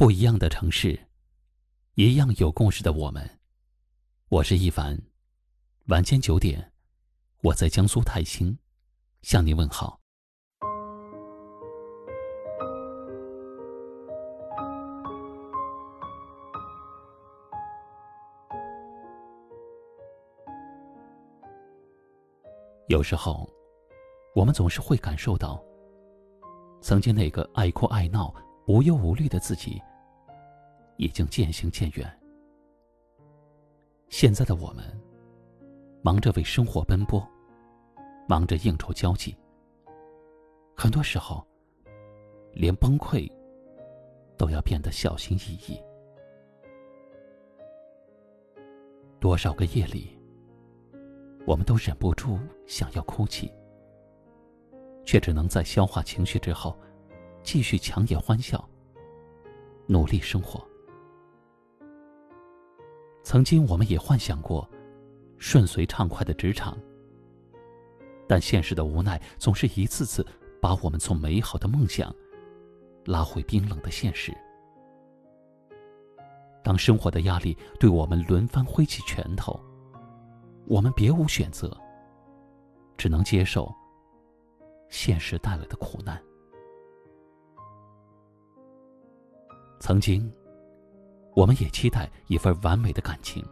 不一样的城市，一样有故事的我们。我是一凡，晚间九点，我在江苏泰兴向您问好。有时候，我们总是会感受到，曾经那个爱哭爱闹。无忧无虑的自己，已经渐行渐远。现在的我们，忙着为生活奔波，忙着应酬交际，很多时候，连崩溃都要变得小心翼翼。多少个夜里，我们都忍不住想要哭泣，却只能在消化情绪之后。继续强颜欢笑，努力生活。曾经，我们也幻想过顺遂畅快的职场，但现实的无奈总是一次次把我们从美好的梦想拉回冰冷的现实。当生活的压力对我们轮番挥起拳头，我们别无选择，只能接受现实带来的苦难。曾经，我们也期待一份完美的感情，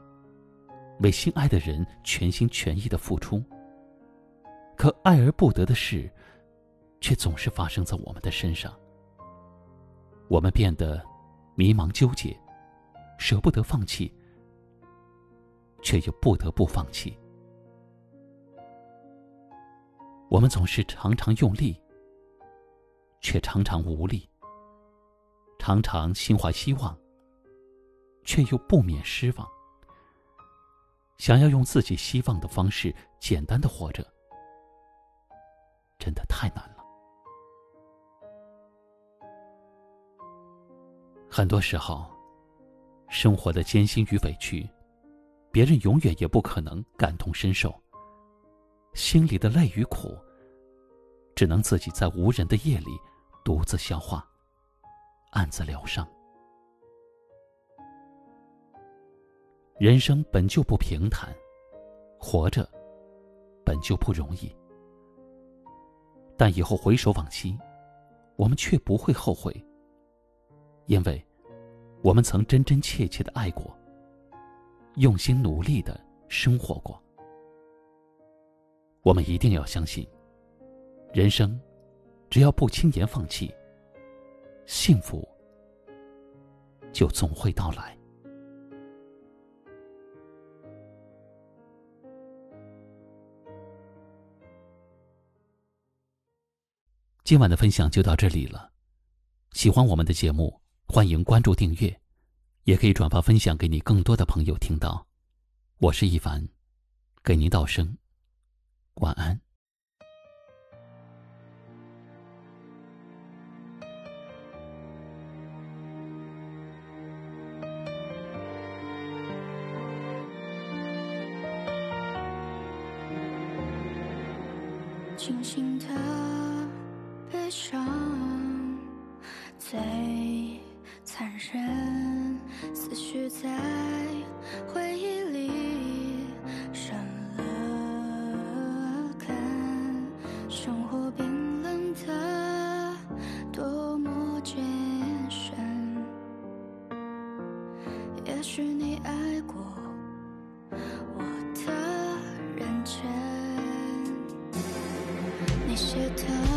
为心爱的人全心全意的付出。可爱而不得的事，却总是发生在我们的身上。我们变得迷茫纠结，舍不得放弃，却又不得不放弃。我们总是常常用力，却常常无力。常常心怀希望，却又不免失望。想要用自己希望的方式简单的活着，真的太难了。很多时候，生活的艰辛与委屈，别人永远也不可能感同身受。心里的累与苦，只能自己在无人的夜里独自消化。暗自疗伤。人生本就不平坦，活着本就不容易。但以后回首往昔，我们却不会后悔，因为我们曾真真切切的爱过，用心努力的生活过。我们一定要相信，人生只要不轻言放弃。幸福就总会到来。今晚的分享就到这里了。喜欢我们的节目，欢迎关注订阅，也可以转发分享给你更多的朋友听到。我是一凡，给您道声晚安。清醒的人，思绪在回忆里生了根。生活冰冷的多么艰深，也许你爱过我的认真。写的。